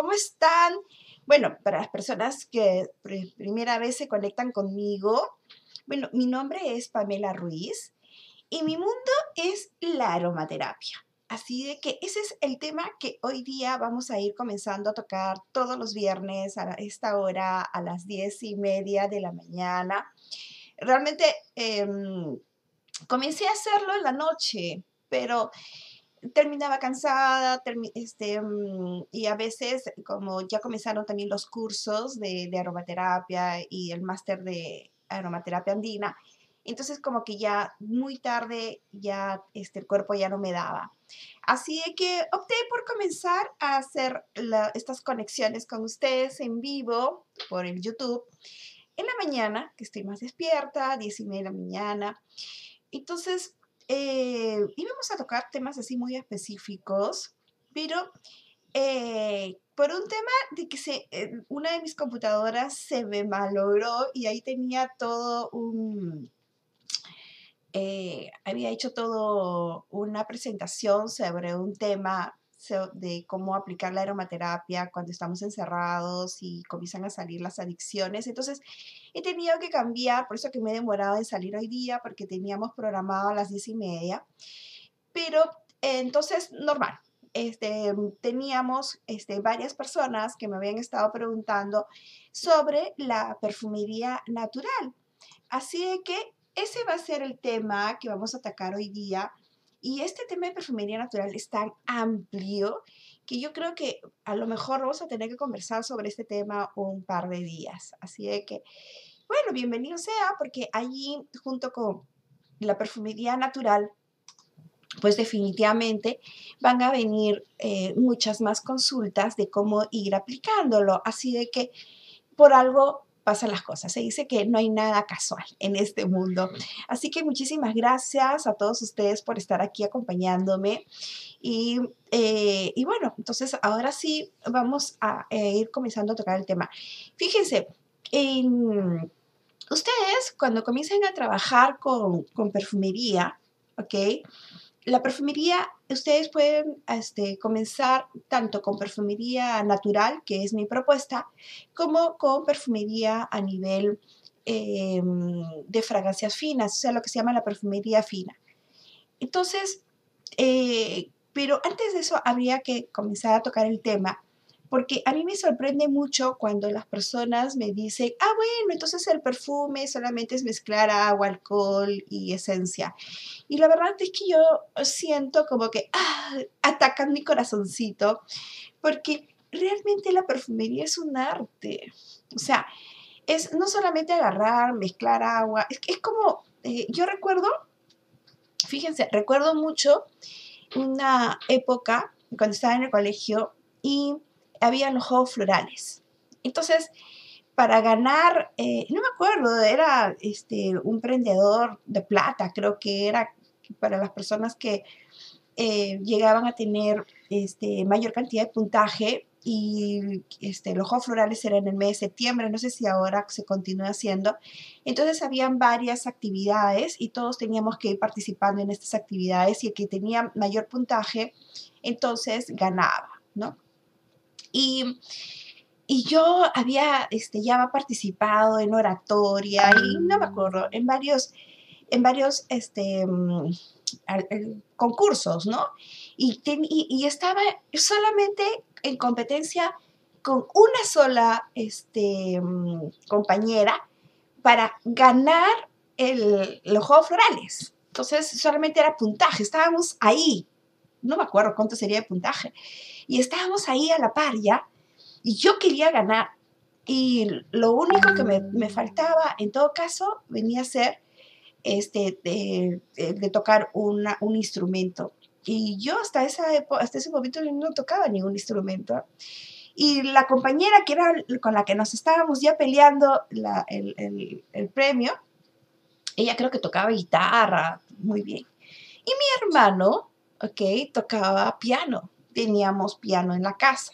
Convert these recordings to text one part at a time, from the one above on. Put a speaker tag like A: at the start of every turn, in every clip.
A: ¿Cómo están? Bueno, para las personas que primera vez se conectan conmigo, bueno, mi nombre es Pamela Ruiz y mi mundo es la aromaterapia. Así de que ese es el tema que hoy día vamos a ir comenzando a tocar todos los viernes a esta hora, a las diez y media de la mañana. Realmente em, comencé a hacerlo en la noche, pero terminaba cansada este, mm, y a veces como ya comenzaron también los cursos de, aromaterapia y el máster de aromaterapia andina, entonces como que ya muy tarde ya este, el cuerpo ya no me daba. Así que opté por comenzar a hacer estas conexiones con ustedes en vivo por el YouTube en la mañana, que estoy más despierta, 10 y media de la mañana. Entonces eh, íbamos a tocar temas así muy específicos, pero eh, por un tema de que una de mis computadoras se me malogró y ahí tenía todo un eh, había hecho todo una presentación sobre un tema de cómo aplicar la aromaterapia cuando estamos encerrados y comienzan a salir las adicciones. Entonces, he tenido que cambiar, por eso que me he demorado en salir hoy día, porque teníamos programado a las diez y media. Pero, entonces, normal. Este, teníamos este, varias personas que me habían estado preguntando sobre la perfumería natural. Así que ese va a ser el tema que vamos a atacar hoy día. Y este tema de perfumería natural es tan amplio que yo creo que a lo mejor vamos a tener que conversar sobre este tema un par de días. Así de que, bueno, bienvenido sea, porque allí junto con la perfumería natural, pues definitivamente van a venir eh, muchas más consultas de cómo ir aplicándolo. Así de que por algo pasan las cosas. Se dice que no hay nada casual en este mundo. Así que muchísimas gracias a todos ustedes por estar aquí acompañándome. Y, eh, bueno, entonces ahora sí vamos a eh, ir comenzando a tocar el tema. Fíjense, ustedes cuando comiencen a trabajar con, con perfumería, ¿ok? la perfumería, ustedes pueden este, comenzar tanto con perfumería natural, que es mi propuesta, como con perfumería a nivel em, de fragancias finas, o sea, lo que se llama la perfumería fina. Entonces, eh, pero antes de eso habría que comenzar a tocar el tema porque a mí me sorprende mucho cuando las personas me dicen, ah, bueno, entonces el perfume solamente es mezclar agua, alcohol y esencia. Y la verdad es que yo siento como que, ah, atacan mi corazoncito, porque realmente la perfumería es un arte. O sea, es no solamente agarrar, mezclar agua, es, como, eh, yo recuerdo, fíjense, recuerdo mucho una época cuando estaba en el colegio y había los juegos florales. Entonces, para ganar, eh, no me acuerdo, era este, un prendedor de plata, creo que era para las personas que eh, llegaban a tener este, mayor cantidad de puntaje y este, los juegos florales eran en el mes de septiembre, no sé si ahora se continúa haciendo. Entonces habían varias actividades y todos teníamos que ir participando en estas actividades y el que tenía mayor puntaje, entonces ganaba, ¿no? Y, yo había este, ya participado en oratoria y no me acuerdo, en varios, en varios este, mm, concursos, ¿no? Y, y, estaba solamente en competencia con una sola este, mm, compañera para ganar el, los Juegos Florales. Entonces solamente era puntaje, estábamos ahí. No me acuerdo cuánto sería de puntaje y estábamos ahí a la par ya, y yo quería ganar. Y lo único que me, faltaba, en todo caso, venía a ser este, de, tocar una, un instrumento. Y yo hasta, esa hasta ese momento no tocaba ningún instrumento. Y la compañera que era con la que nos estábamos ya peleando el, el, premio, ella creo que tocaba guitarra muy bien. Y mi hermano, ok, tocaba piano teníamos piano en la casa.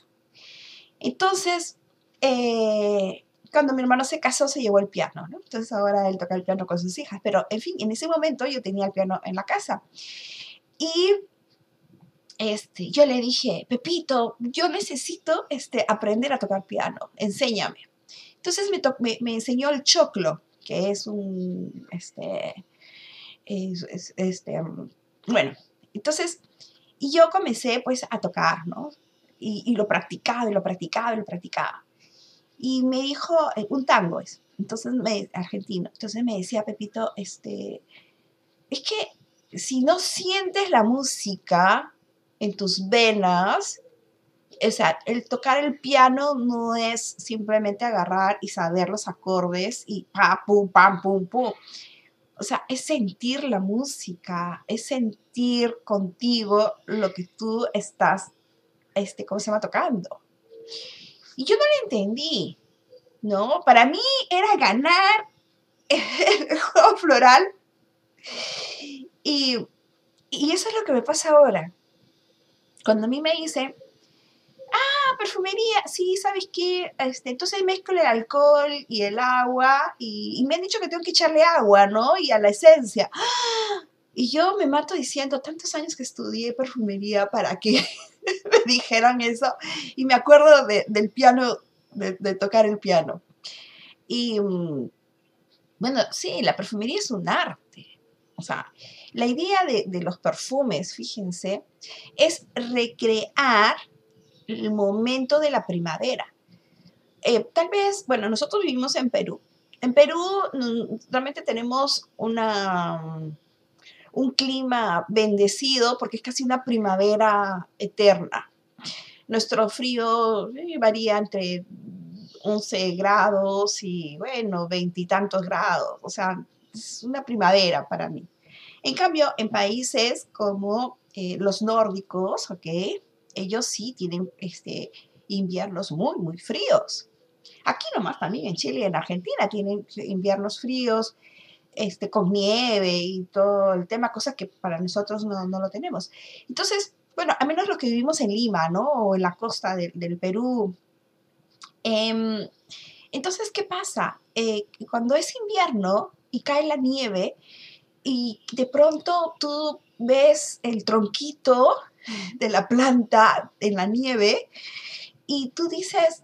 A: Entonces, eh, cuando mi hermano se casó, se llevó el piano, ¿no? Entonces ahora él toca el piano con sus hijas. Pero, en fin, en ese momento yo tenía el piano en la casa. Y este, yo le dije, Pepito, yo necesito este, aprender a tocar piano, enséñame. Entonces me, me, enseñó el choclo, que es un, este, este, bueno, entonces, y yo comencé pues a tocar, ¿no? Y, lo practicaba, y lo practicaba, y lo practicaba. Y me dijo, eh, un tango es, entonces, me, argentino, entonces me decía Pepito, este, es que si no sientes la música, en tus venas. O sea, el tocar el piano no es simplemente agarrar y saber los acordes y pa, pum, pam, pum, pum. O sea, es sentir la música, es sentir contigo lo que tú estás, este, ¿cómo se llama? Tocando. Y yo no lo entendí, ¿no? Para mí era ganar el juego floral. Y, y eso es lo que me pasa ahora. Cuando a mí me dicen, perfumería, sí, ¿sabes qué? Este, entonces mezclo el alcohol y el agua y, me han dicho que tengo que echarle agua, ¿no? Y a la esencia. Y yo me mato diciendo, tantos años que estudié perfumería para que me dijeran eso. Y me acuerdo del piano, de, tocar el piano. Y mm, bueno, sí, la perfumería es un arte. O sea, la idea de, los perfumes, fíjense, es recrear el momento de la primavera. Eh, tal vez, bueno, nosotros vivimos en Perú. En Perú realmente tenemos una, un clima bendecido porque es casi una primavera eterna. Nuestro frío eh, varía entre 11 grados y, bueno, veintitantos grados. O sea, es una primavera para mí. En cambio, en países como eh, los nórdicos, ¿ok? Ellos sí tienen este, inviernos muy, muy fríos. Aquí nomás también en Chile y en Argentina tienen inviernos fríos, este, con nieve y todo el tema, cosas que para nosotros no, lo tenemos. Entonces, bueno, a menos los que vivimos en Lima, ¿no? O en la costa del Perú. Em, entonces, ¿qué pasa? Eh, cuando es invierno y cae la nieve, y de pronto tú ves el tronquito de la planta en la nieve y tú dices,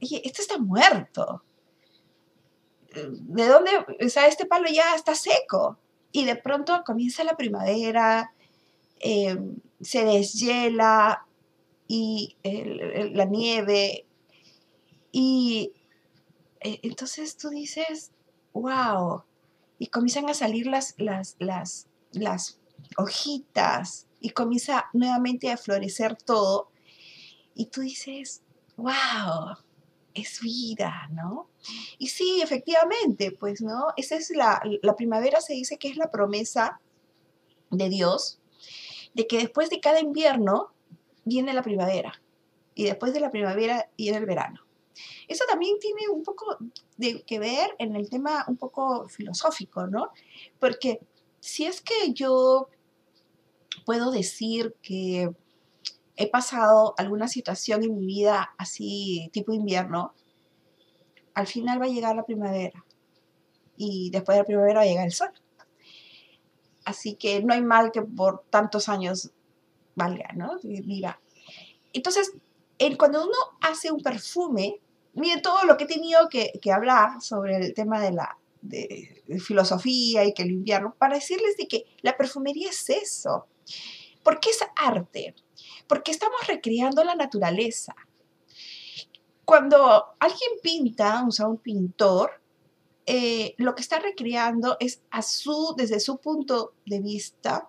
A: oye, esto está muerto. ¿De dónde? O sea, este palo ya está seco. Y de pronto comienza la primavera, em, se deshiela y la nieve. Y eh, entonces tú dices, wow, y comienzan a salir las, las, las, las hojitas y comienza nuevamente a florecer todo. Y tú dices, wow, es vida, ¿no? Y sí, efectivamente, pues, ¿no? Esa es la, la primavera se dice que es la promesa de Dios, de que después de cada invierno viene la primavera y después de la primavera viene el verano. Eso también tiene un poco de que ver en el tema un poco filosófico, ¿no? Porque si es que yo puedo decir que he pasado alguna situación en mi vida así tipo invierno, al final va a llegar la primavera y después de la primavera va a llegar el sol. Así que no hay mal que por tantos años valga, ¿no? Mira. Entonces, cuando uno hace un perfume, miren todo lo que he tenido que, hablar sobre el tema de la filosofía y que el invierno, para decirles de que la perfumería es eso. ¿Por qué es arte? Porque estamos recreando la naturaleza. Cuando alguien pinta, o sea, un pintor, eh, lo que está recreando es a su, desde su punto de vista,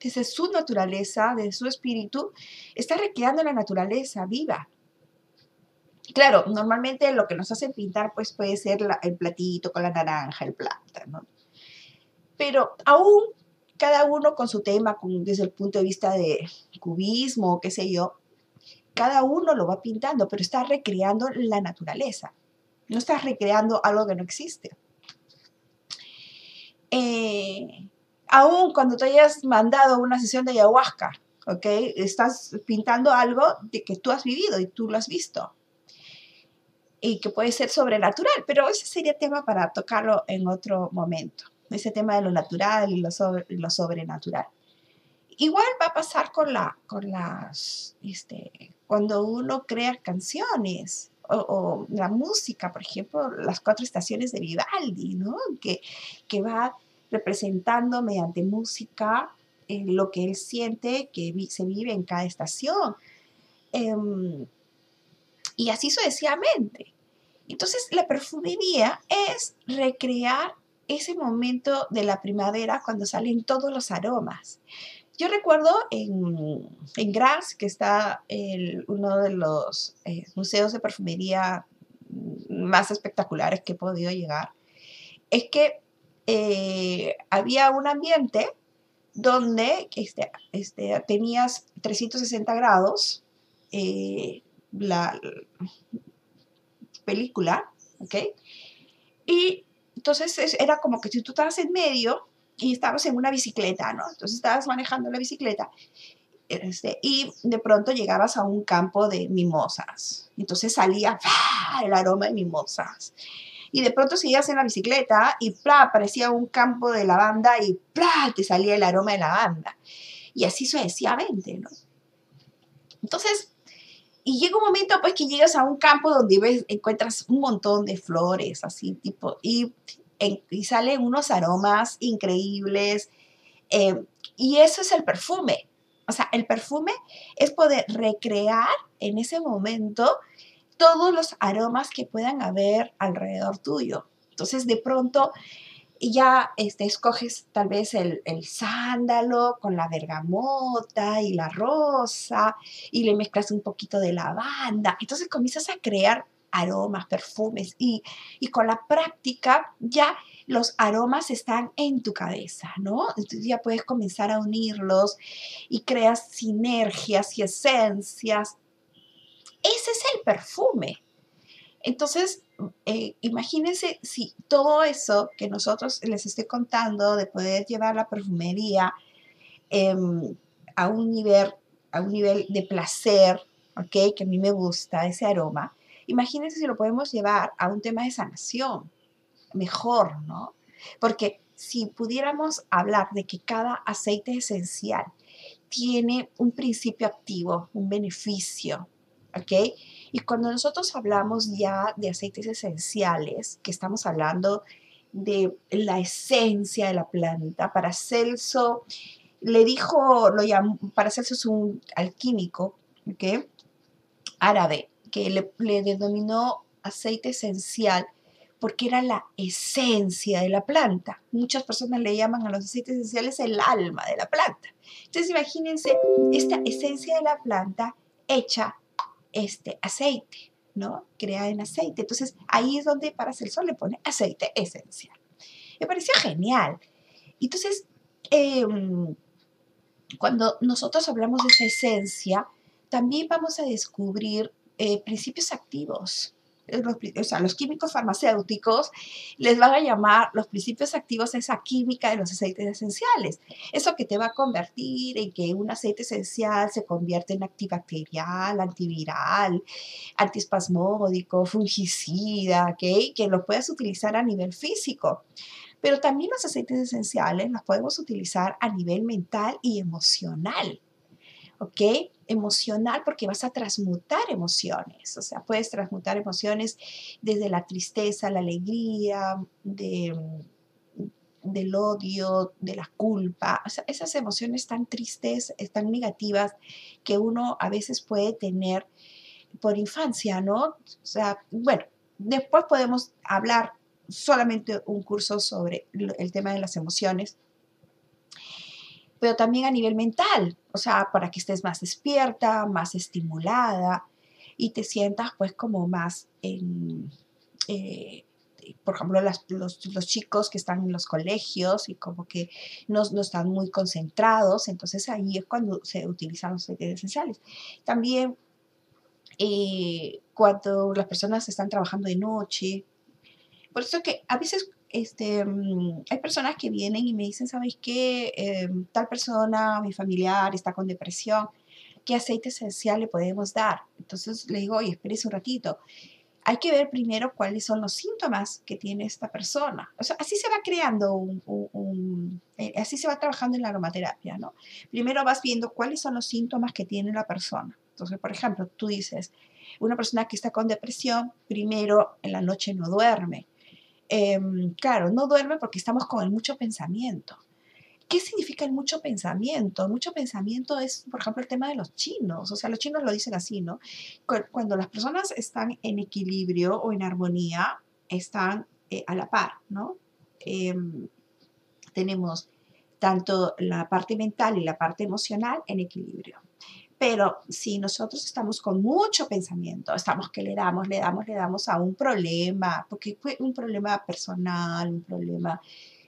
A: desde su naturaleza, desde su espíritu, está recreando la naturaleza viva. Claro, normalmente lo que nos hacen pintar pues puede ser el platito con la naranja, el plata, ¿no? Pero aún cada uno con su tema, desde el punto de vista de cubismo, qué sé yo, cada uno lo va pintando, pero está recreando la naturaleza. No está recreando algo que no existe. Eh, aún cuando te hayas mandado una sesión de ayahuasca, ¿ok? Estás pintando algo de que tú has vivido y tú lo has visto y que puede ser sobrenatural, pero ese sería tema para tocarlo en otro momento, ese tema de lo natural y lo, sobre, lo sobrenatural. igual va a pasar con, la, con las, este, cuando uno crea canciones o, la música, por ejemplo, las cuatro estaciones de Vivaldi, ¿no? Que, que va representando mediante música eh, lo que él siente que se vive en cada estación. Em, y así sucesivamente. Entonces, la perfumería es recrear ese momento de la primavera cuando salen todos los aromas. Yo recuerdo en, en Graz, que está uno de los eh, museos de perfumería más espectaculares que he podido llegar, es que eh, había un ambiente donde este, este, tenías 360 grados eh, la película, ¿ok? Y entonces era como que si tú estabas en medio y estabas en una bicicleta, ¿no? Entonces estabas manejando la bicicleta este, y de pronto llegabas a un campo de mimosas. Entonces salía el aroma de mimosas. Y de pronto seguías en la bicicleta y ¡plá! aparecía un campo de lavanda y ¡plá! te salía el aroma de lavanda. Y así sucesivamente, ¿no? Entonces, y llega un momento pues que llegas a un campo donde ves, encuentras un montón de flores, así tipo, y, y salen unos aromas increíbles. Eh, y eso es el perfume. O sea, el perfume es poder recrear en ese momento todos los aromas que puedan haber alrededor tuyo. Entonces, de pronto, ya este, escoges tal vez el, sándalo con la bergamota y la rosa y le mezclas un poquito de lavanda. Entonces comienzas a crear aromas, perfumes y, y con la práctica ya los aromas están en tu cabeza, ¿no? Entonces ya puedes comenzar a unirlos y creas sinergias y esencias. Ese es el perfume. Entonces, eh, imagínense si todo eso que nosotros les estoy contando de poder llevar la perfumería em, a, un nivel, a un nivel de placer. Que a mí me gusta ese aroma. Imagínense si lo podemos llevar a un tema de sanación, mejor, ¿no? Porque si pudiéramos hablar de que cada aceite esencial tiene un principio activo, un beneficio, ¿ok? Y cuando nosotros hablamos ya de aceites esenciales, que estamos hablando de la esencia de la planta, para Celso le dijo, lo llamó, Celso es un alquímico, ¿ok? Árabe, que le, le denominó aceite esencial porque era la esencia de la planta. Muchas personas le llaman a los aceites esenciales el alma de la planta. Entonces imagínense esta esencia de la planta hecha este aceite, ¿no? Creada en aceite. Entonces ahí es donde para hacer sol le pone aceite esencial. Me pareció genial. Entonces, em, cuando nosotros hablamos de esa esencia, también vamos a descubrir eh, principios activos, sea, los químicos farmacéuticos les van a llamar los principios activos esa química de los aceites esenciales. Eso que te va a convertir en que un aceite esencial se convierte en antibacterial, antiviral, antiespasmódico, fungicida, que lo puedes utilizar a nivel físico. Pero también los aceites esenciales los podemos utilizar a nivel mental y emocional. ¿Ok? Emocional porque vas a transmutar emociones, o sea, puedes transmutar emociones desde la tristeza, la alegría, de, del odio, de la culpa, o sea, esas emociones tan tristes, tan negativas que uno a veces puede tener por infancia, ¿no? O sea, bueno, después podemos hablar solamente un curso sobre el tema de las emociones, pero también a nivel mental, o sea, para que estés más despierta, más estimulada y te sientas pues como más en, eh, por ejemplo, los, chicos que están en los colegios y como que no, están muy concentrados, entonces ahí es cuando se utilizan los aceites esenciales. También eh, cuando las personas están trabajando de noche, por eso que a veces este, mm, hay personas que vienen y me dicen, ¿sabes qué? Em, tal persona, mi familiar, está con depresión. ¿Qué aceite esencial le podemos dar? Entonces le digo, oye, espérese un ratito. hay que ver primero cuáles son los síntomas que tiene esta persona. Así se va creando un, eh, así se va trabajando en la aromaterapia, ¿no? Primero vas viendo cuáles son los síntomas que tiene la persona. Entonces, por ejemplo, tú dices, una persona que está con depresión, primero en la noche no duerme. Em, claro, no duerme porque estamos con el mucho pensamiento. ¿Qué significa el mucho pensamiento? Mucho pensamiento es, por ejemplo, el tema de los chinos. O sea, los chinos lo dicen así, ¿no? Cuando las personas están en equilibrio o en armonía, están eh, a la par, ¿no? Em, tenemos tanto la parte mental y la parte emocional en equilibrio. Pero si nosotros estamos con mucho pensamiento, estamos que le damos, le damos, le damos a un problema, porque fue un problema personal, un problema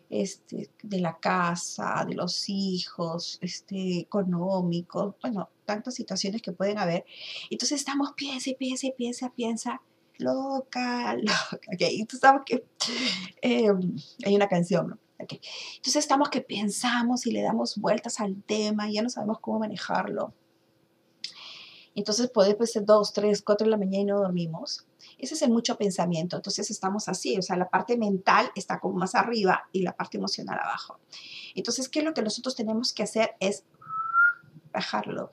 A: este, de la casa, de los hijos, este, económicos, bueno, tantas situaciones que pueden haber. Entonces estamos, piensa, piensa, piensa, piensa, loca, loca. Okay. Entonces estamos que, em, hay una canción, ¿no? Okay. Entonces estamos que pensamos y le damos vueltas al tema y ya no sabemos cómo manejarlo. Entonces puede ser dos, tres, cuatro de la mañana y no dormimos. Ese es el mucho pensamiento. Entonces estamos así, o sea, la parte mental está como más arriba y la parte emocional abajo. Entonces, ¿qué es lo que nosotros tenemos que hacer? Es bajarlo,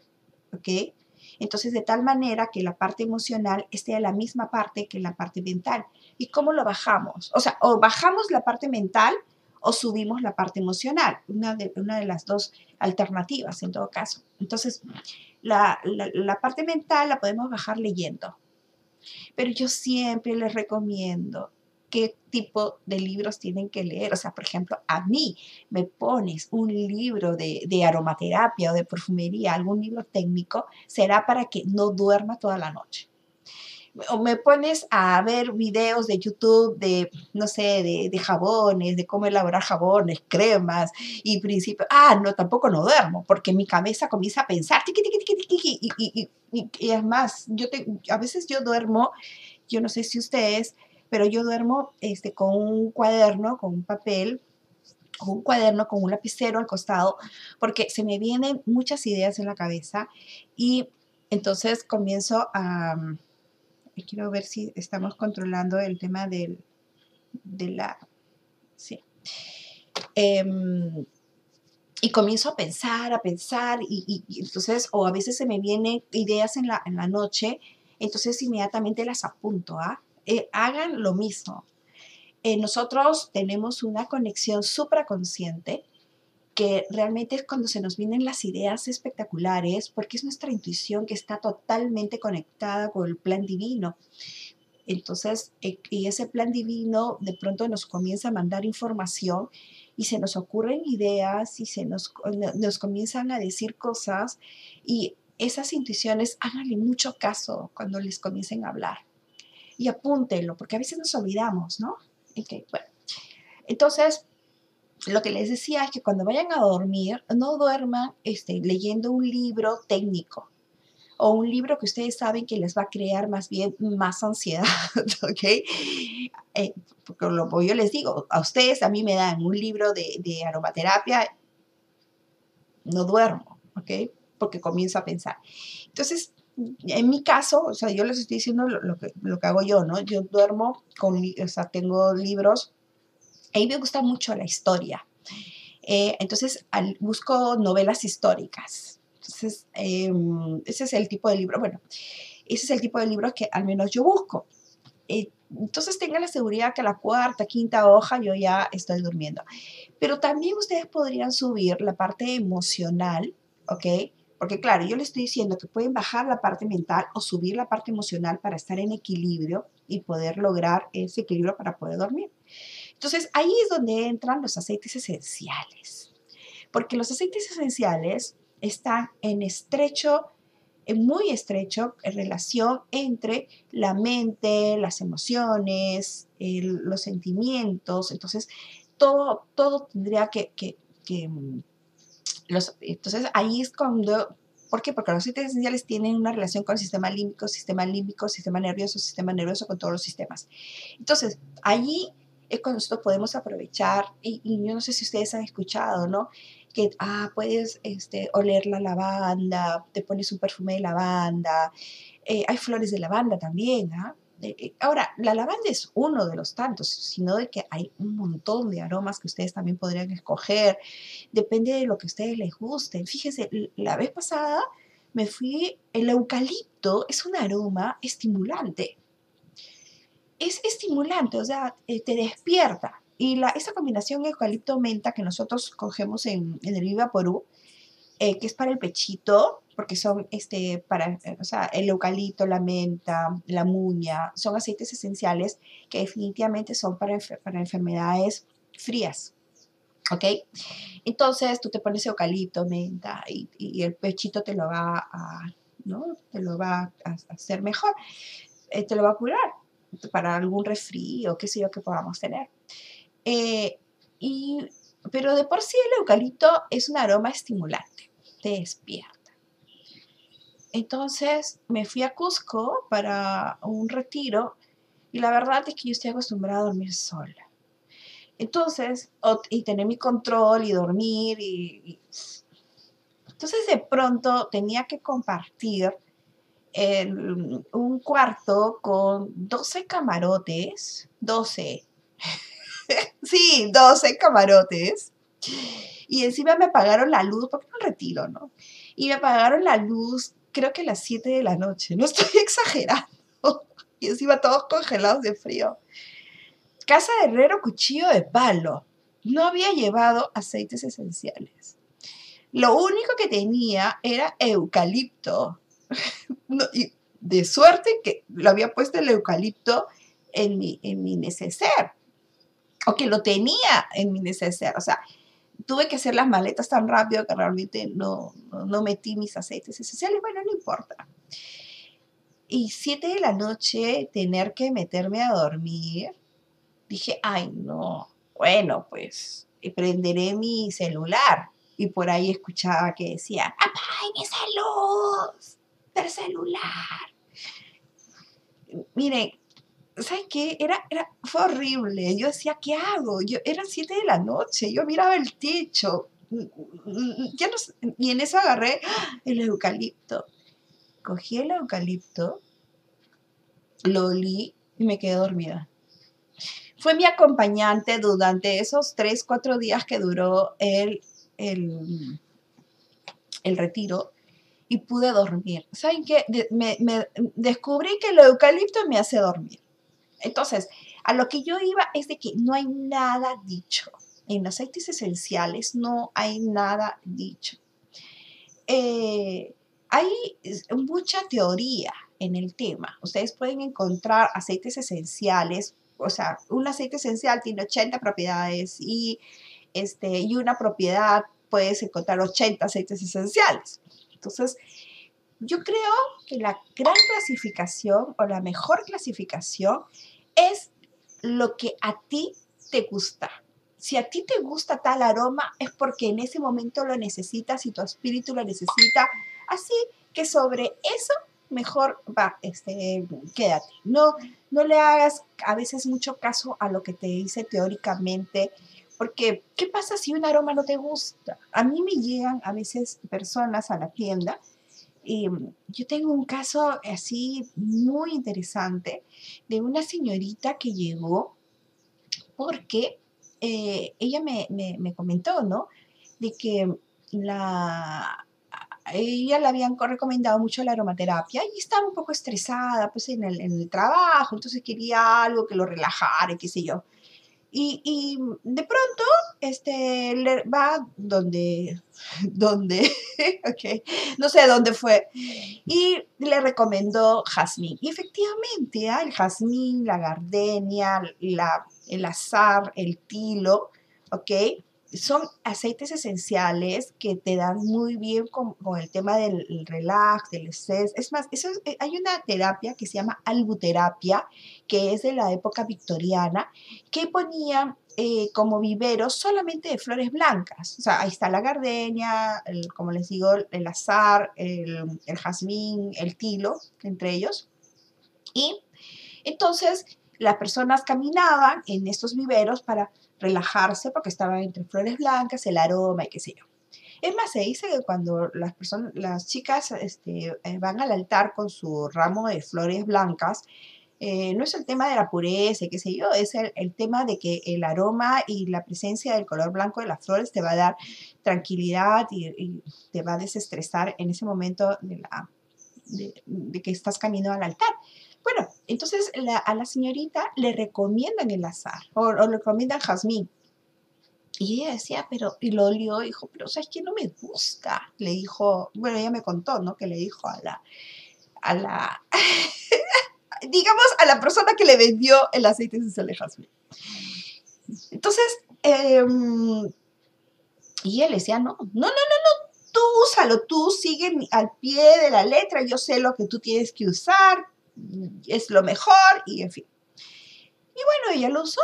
A: ¿ok? Entonces, de tal manera que la parte emocional esté a la misma parte que la parte mental. ¿Y cómo lo bajamos? O sea, o bajamos la parte mental o subimos la parte emocional, una de, una de las dos alternativas en todo caso. Entonces, la, la, parte mental la podemos bajar leyendo, pero yo siempre les recomiendo qué tipo de libros tienen que leer. O sea, por ejemplo, a mí me pones un libro de, de, aromaterapia o de perfumería, algún libro técnico, será para que no duerma toda la noche o me pones a ver videos de YouTube de, no sé, de, jabones, de cómo elaborar jabones, cremas y principios. Ah, no, tampoco no duermo, porque mi cabeza comienza a pensar, y, es más, a veces yo duermo, yo no sé si ustedes, pero yo duermo este, con un cuaderno, con un papel, un cuaderno con un lapicero al costado, porque se me vienen muchas ideas en la cabeza y entonces comienzo a quiero ver si estamos controlando el tema del, de la... Sí. Em, y comienzo a pensar, a pensar, y, entonces, o a veces se me vienen ideas en la, en la noche, entonces inmediatamente las apunto. ¿ah? Eh, hagan lo mismo. Eh, nosotros tenemos una conexión supraconsciente que realmente es cuando se nos vienen las ideas espectaculares, porque es nuestra intuición que está totalmente conectada con el plan divino. Entonces, eh, y ese plan divino de pronto nos comienza a mandar información y se nos ocurren ideas y se nos, nos comienzan a decir cosas y esas intuiciones háganle mucho caso cuando les comiencen a hablar y apúntenlo, porque a veces nos olvidamos, ¿no? Okay, bueno. Entonces, lo que les decía es que cuando vayan a dormir, no duerman este, leyendo un libro técnico o un libro que ustedes saben que les va a crear más bien más ansiedad, ¿ok? Eh, porque yo les digo, a ustedes, a mí me dan un libro de, de aromaterapia, no duermo, ¿ok? Porque comienzo a pensar. Entonces, en mi caso, o sea, yo les estoy diciendo lo, que, lo que hago yo, ¿no? Yo duermo con, o sea, tengo libros a mí me gusta mucho la historia. Eh, entonces, busco novelas históricas. Entonces, em, ese es el tipo de libro, bueno, ese es el tipo de libros que al menos yo busco. Eh, entonces, tengan la seguridad que a la cuarta, quinta hoja yo ya estoy durmiendo. Pero también ustedes podrían subir la parte emocional, ¿ok? Porque claro, yo les estoy diciendo que pueden bajar la parte mental o subir la parte emocional para estar en equilibrio y poder lograr ese equilibrio para poder dormir. Entonces ahí es donde entran los aceites esenciales, porque los aceites esenciales están en estrecho, en muy estrecho relación entre la mente, las emociones, los sentimientos. Entonces, todo, todo tendría que, que, mm, los, entonces ahí es cuando ¿Por qué? Porque los aceites esenciales tienen una relación con el sistema límbico, sistema límbico, sistema nervioso, sistema nervioso, con todos los sistemas. Entonces, allí es cuando nosotros podemos aprovechar, y, yo no sé si ustedes han escuchado, ¿no? Que, ah, puedes este, oler la lavanda, te pones un perfume de lavanda, eh, hay flores de lavanda también, ¿ah? ahora, la lavanda es uno de los tantos, sino de que hay un montón de aromas que ustedes también podrían escoger. Depende de lo que a ustedes les guste. Fíjense, la vez pasada me fui, el eucalipto es un aroma estimulante. Es estimulante, o sea, eh, te despierta. Y la, esa combinación eucalipto-menta que nosotros cogemos en, el Viva Porú, eh, que es para el pechito, porque son este, para, eh, o sea, el eucalipto, la menta, la muña, son aceites esenciales que definitivamente son para, para enfermedades frías. ¿Ok? Entonces tú te pones eucalipto, menta y, el pechito te lo va a, ¿no? Te lo va a hacer mejor, eh, te lo va a curar para algún resfrío, qué sé yo, que podamos tener. Eh, y, pero de por sí el eucalipto es un aroma estimulante, te despierta. Entonces me fui a Cusco para un retiro y la verdad es que yo estoy acostumbrada a dormir sola. Entonces, y tener mi control y dormir y, entonces de pronto tenía que compartir un cuarto con 12 camarotes, 12, sí, 12 camarotes. Y encima me apagaron la luz, porque no retiro, ¿no? Y me apagaron la luz creo que a las 7 de la noche, no estoy exagerando. Y encima todos congelados de frío. Casa de herrero, cuchillo de palo. No había llevado aceites esenciales. Lo único que tenía era eucalipto. y de suerte que lo había puesto el eucalipto en mi, en mi neceser. O que lo tenía en mi neceser. O sea, tuve que hacer las maletas tan rápido que realmente no, no, metí mis aceites esenciales. Bueno, no importa. Y siete de la noche, tener que meterme a dormir, dije, ay, no, bueno, pues prenderé mi celular. Y por ahí escuchaba que decía, apague esa luz del celular. Miren, ¿sabes qué? Era, era, fue horrible. Yo decía, ¿qué hago? Yo, eran siete de la noche, yo miraba el techo. Ya no, y en eso agarré el eucalipto. Cogí el eucalipto, lo olí y me quedé dormida. Fue mi acompañante durante esos tres, cuatro días que duró el, el, el retiro y pude dormir. ¿Saben qué? me, descubrí que el eucalipto me hace dormir. Entonces, a lo que yo iba es de que no hay nada dicho. En aceites esenciales no hay nada dicho. Eh, hay mucha teoría en el tema. Ustedes pueden encontrar aceites esenciales, o sea, un aceite esencial tiene 80 propiedades y, este, y una propiedad puedes encontrar 80 aceites esenciales. Entonces, yo creo que la gran clasificación o la mejor clasificación es lo que a ti te gusta. Si a ti te gusta tal aroma es porque en ese momento lo necesitas y tu espíritu lo necesita. Así que sobre eso mejor va, este, quédate. No, no le hagas a veces mucho caso a lo que te dice teóricamente, porque ¿qué pasa si un aroma no te gusta? A mí me llegan a veces personas a la tienda mm, yo tengo un caso así muy interesante de una señorita que llegó porque eh, ella me, comentó, ¿no? De que la, ella le habían recomendado mucho la aromaterapia y estaba un poco estresada pues en el, en el trabajo, entonces quería algo que lo relajara, qué sé yo. Y, de pronto, este, le va donde, donde, no sé dónde fue, y le recomendó jazmín. Y efectivamente, ¿ah? el jazmín, la gardenia, la, el azar, el tilo, ok, son aceites esenciales que te dan muy bien con, el tema del relax, del estrés. Es más, eso eh, hay una terapia que se llama albuterapia, que es de la época victoriana, que ponía eh, como viveros solamente de flores blancas. O sea, ahí está la gardenia, como les digo, el azar, el, el jazmín, el tilo, entre ellos. Y entonces las personas caminaban en estos viveros para relajarse porque estaba entre flores blancas, el aroma y qué sé yo. Es más, se dice que cuando las personas, las chicas este, eh, van al altar con su ramo de flores blancas, Eh, no es el tema de la pureza, qué sé yo, es el, tema de que el aroma y la presencia del color blanco de las flores te va a dar tranquilidad y, te va a desestresar en ese momento de, la, de, que estás camino al altar. Bueno, entonces a la señorita le recomiendan el azar o, le recomiendan jazmín. Y ella decía, pero, y lo olió, dijo, pero ¿sabes qué? No me gusta. Le dijo, bueno, ella me contó, ¿no? Que le dijo a la, a la, digamos, a la persona que le vendió el aceite esencial de jazmín. Entonces, em, y él decía, no, no, no, no, no, tú úsalo, tú sigue al pie de la letra, yo sé lo que tú tienes que usar, es lo mejor, y en fin. Y bueno, ella lo usó.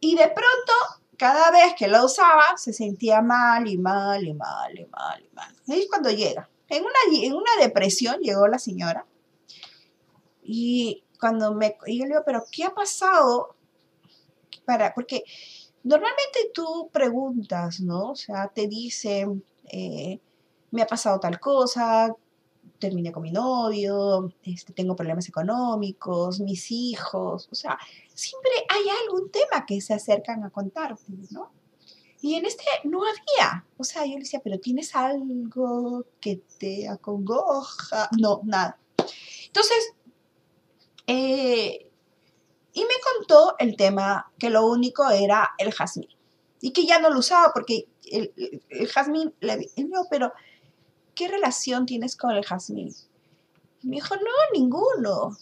A: Y de pronto, cada vez que lo usaba, se sentía mal y mal y mal y mal y mal. Y es cuando llega. En una, en una depresión llegó la señora y cuando me, y yo le digo, pero ¿qué ha pasado? Para, porque normalmente tú preguntas, ¿no? O sea, te dicen, eh, me ha pasado tal cosa, terminé con mi novio, este, tengo problemas económicos, mis hijos, o sea, siempre hay algún tema que se acercan a contarte, ¿no? Y en este no había, o sea, yo le decía, pero ¿tienes algo que te acongoja? No, nada. Entonces, eh, y me contó el tema que lo único era el jazmín y que ya no lo usaba porque el, jazmín, le dijo, pero ¿qué relación tienes con el jazmín? Y me dijo, no, ninguno.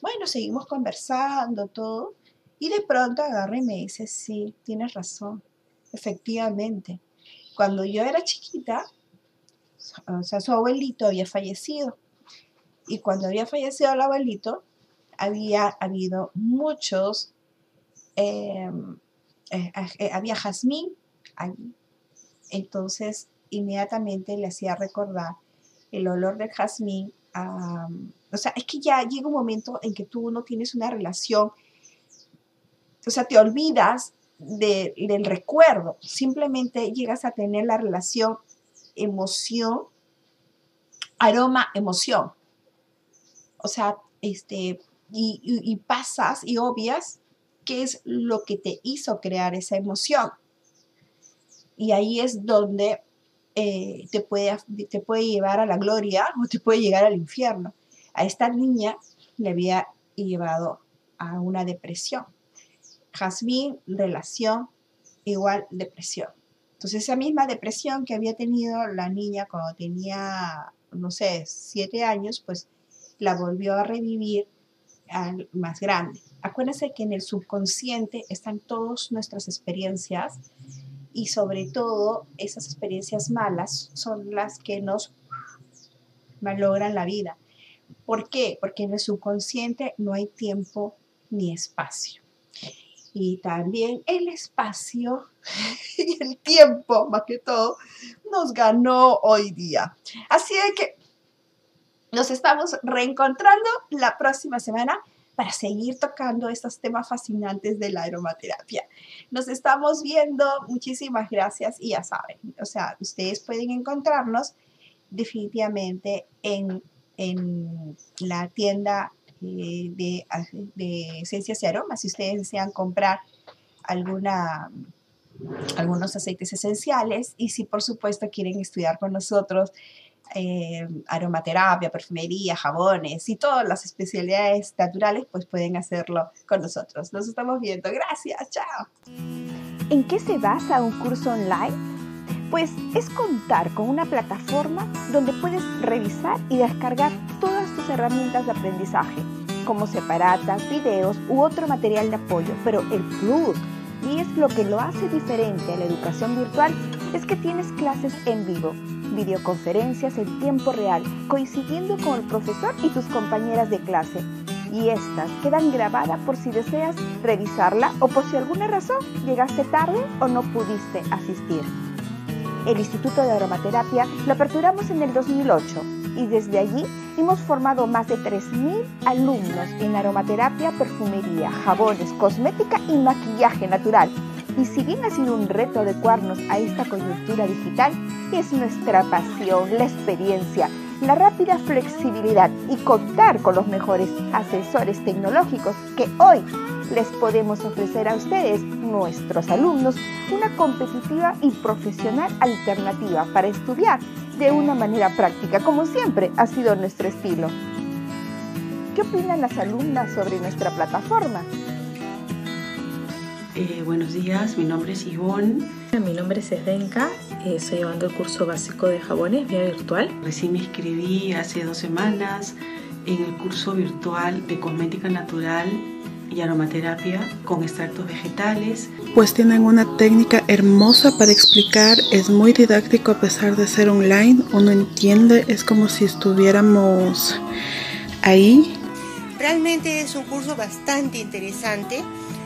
A: Bueno, seguimos conversando, todo. Y de pronto agarra y me dice, sí, tienes razón, efectivamente. Cuando yo era chiquita, o sea, su abuelito había fallecido. Y cuando había fallecido el abuelito, había habido muchos, em, eh, eh, había jazmín allí. Entonces, inmediatamente le hacía recordar el olor del jazmín. o sea, es que ya llega un momento en que tú no tienes una relación, o sea, te olvidas del recuerdo, simplemente llegas a tener la relación emoción, aroma, emoción o sea, este, y, pasas y obvias qué es lo que te hizo crear esa emoción. Y ahí es donde eh, te, puede, te puede llevar a la gloria o te puede llegar al infierno. A esta niña le había llevado a una depresión. Jazmín, relación, igual depresión. Entonces esa misma depresión que había tenido la niña cuando tenía, no sé, siete años, pues la volvió a revivir al más grande. Acuérdense que en el subconsciente están todas nuestras experiencias y sobre todo esas experiencias malas son las que nos malogran la vida. ¿Por qué? Porque en el subconsciente no hay tiempo ni espacio. Y también el espacio y el tiempo, más que todo, nos ganó hoy día. Así de que nos estamos reencontrando la próxima semana para seguir tocando estos temas fascinantes de la aromaterapia. Nos estamos viendo, muchísimas gracias y ya saben, o sea, ustedes pueden encontrarnos definitivamente en, la tienda eh, de, de esencias y aromas. Si ustedes desean comprar alguna algunos aceites esenciales y si por supuesto quieren estudiar con nosotros eh, aromaterapia, perfumería, jabones y todas las especialidades naturales, pues pueden hacerlo con nosotros. Nos estamos viendo. Gracias, chao.
B: ¿En qué se basa un curso online? Pues es contar con una plataforma donde puedes revisar y descargar todas tus herramientas de aprendizaje, como separatas, videos u otro material de apoyo. Pero el plus, y es lo que lo hace diferente a la educación virtual, es que tienes clases en vivo videoconferencias en tiempo real, coincidiendo con el profesor y tus compañeras de clase. Y estas quedan grabadas por si deseas revisarla o por si alguna razón llegaste tarde o no pudiste asistir. El Instituto de Aromaterapia lo aperturamos en el 2008 y desde allí hemos formado más de 3.000 alumnos en aromaterapia, perfumería, jabones, cosmética y maquillaje natural y si bien ha sido un reto adecuarnos a esta coyuntura digital, es nuestra pasión, la experiencia la rápida flexibilidad y contar con los mejores asesores tecnológicos que hoy les podemos ofrecer a ustedes, nuestros alumnos, una competitiva y profesional alternativa para estudiar de una manera práctica, como siempre ha sido nuestro estilo. ¿Qué opinan las alumnas sobre nuestra plataforma?
C: Eh, buenos días, mi nombre es Ivonne.
D: Mi nombre es Esdenka, eh, estoy llevando el curso básico de jabones vía virtual.
C: Recién me inscribí hace dos semanas en el curso virtual de cosmética natural y aromaterapia con extractos vegetales.
E: Pues tienen una técnica hermosa para explicar, es muy didáctico a pesar de ser online, uno entiende, es como si estuviéramos ahí.
F: Realmente es un curso bastante interesante,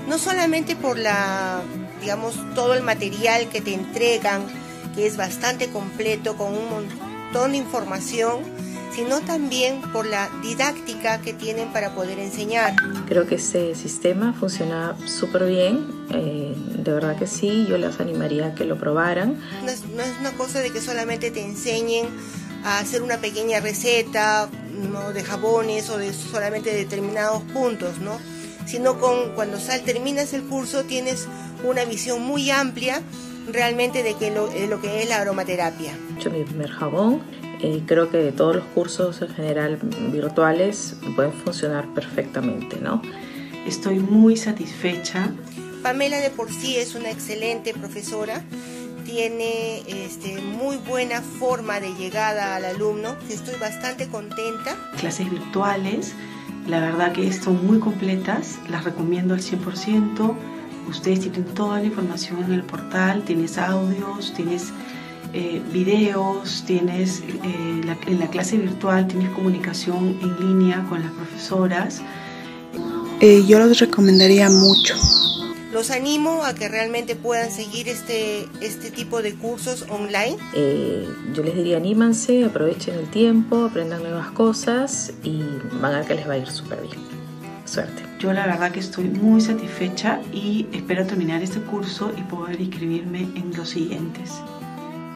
F: no solamente por la, digamos, todo el material que te entregan, que es bastante completo con un montón de información, sino también por la didáctica que tienen para poder enseñar.
D: Creo que ese sistema funciona súper bien, eh, de verdad que sí, yo les animaría a que lo probaran.
F: No es, no es, una cosa de que solamente te enseñen a hacer una pequeña receta ¿no? de jabones o de solamente determinados puntos, ¿no? Sino con cuando sal, terminas el curso tienes una visión muy amplia realmente de, que lo, de lo que es la aromaterapia.
D: He hecho mi primer jabón y creo que todos los cursos en general virtuales pueden funcionar perfectamente, ¿no?
C: Estoy muy satisfecha.
F: Pamela de por sí es una excelente profesora, tiene este, muy buena forma de llegada al alumno, estoy bastante contenta.
C: Clases virtuales, la verdad que son muy completas, las recomiendo al 100%. Ustedes tienen toda la información en el portal, tienes audios, tienes eh, videos, tienes eh, en la clase virtual, tienes comunicación en línea con las profesoras.
E: Eh, yo los recomendaría mucho.
F: Los animo a que realmente puedan seguir este, este tipo de cursos online.
D: Eh, yo les diría anímanse, aprovechen el tiempo, aprendan nuevas cosas y van a ver que les va a ir súper bien. Suerte.
C: Yo la verdad que estoy muy satisfecha y espero terminar este curso y poder inscribirme en los siguientes.